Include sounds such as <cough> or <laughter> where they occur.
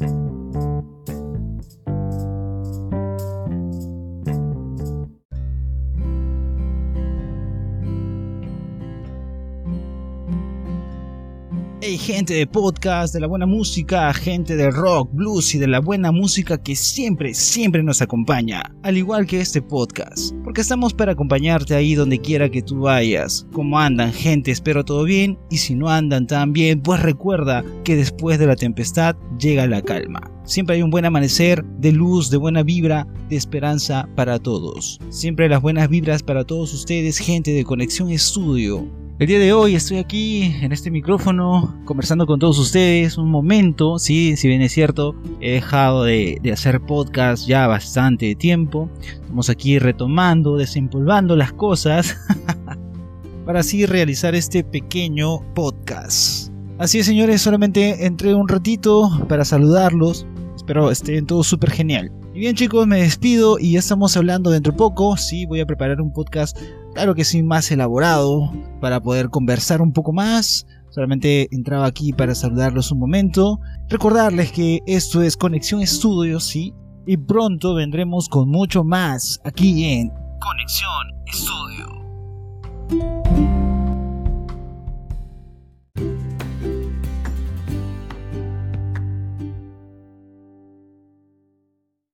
thank you. Hey gente de podcast, de la buena música, gente de rock, blues y de la buena música que siempre, siempre nos acompaña, al igual que este podcast, porque estamos para acompañarte ahí donde quiera que tú vayas. ¿Cómo andan gente? Espero todo bien y si no andan tan bien, pues recuerda que después de la tempestad llega la calma. Siempre hay un buen amanecer de luz, de buena vibra, de esperanza para todos. Siempre las buenas vibras para todos ustedes, gente de Conexión Estudio. El día de hoy estoy aquí en este micrófono conversando con todos ustedes un momento, sí, si bien es cierto, he dejado de, hacer podcast ya bastante tiempo. Estamos aquí retomando, desempolvando las cosas <laughs> para así realizar este pequeño podcast. Así es señores, solamente entré un ratito para saludarlos. Espero estén todos súper genial. Bien chicos, me despido y ya estamos hablando dentro de poco. Sí, voy a preparar un podcast Claro que sí, más elaborado para poder conversar un poco más. Solamente entraba aquí para saludarlos un momento. Recordarles que esto es Conexión Estudios, sí. Y pronto vendremos con mucho más aquí en Conexión Estudio.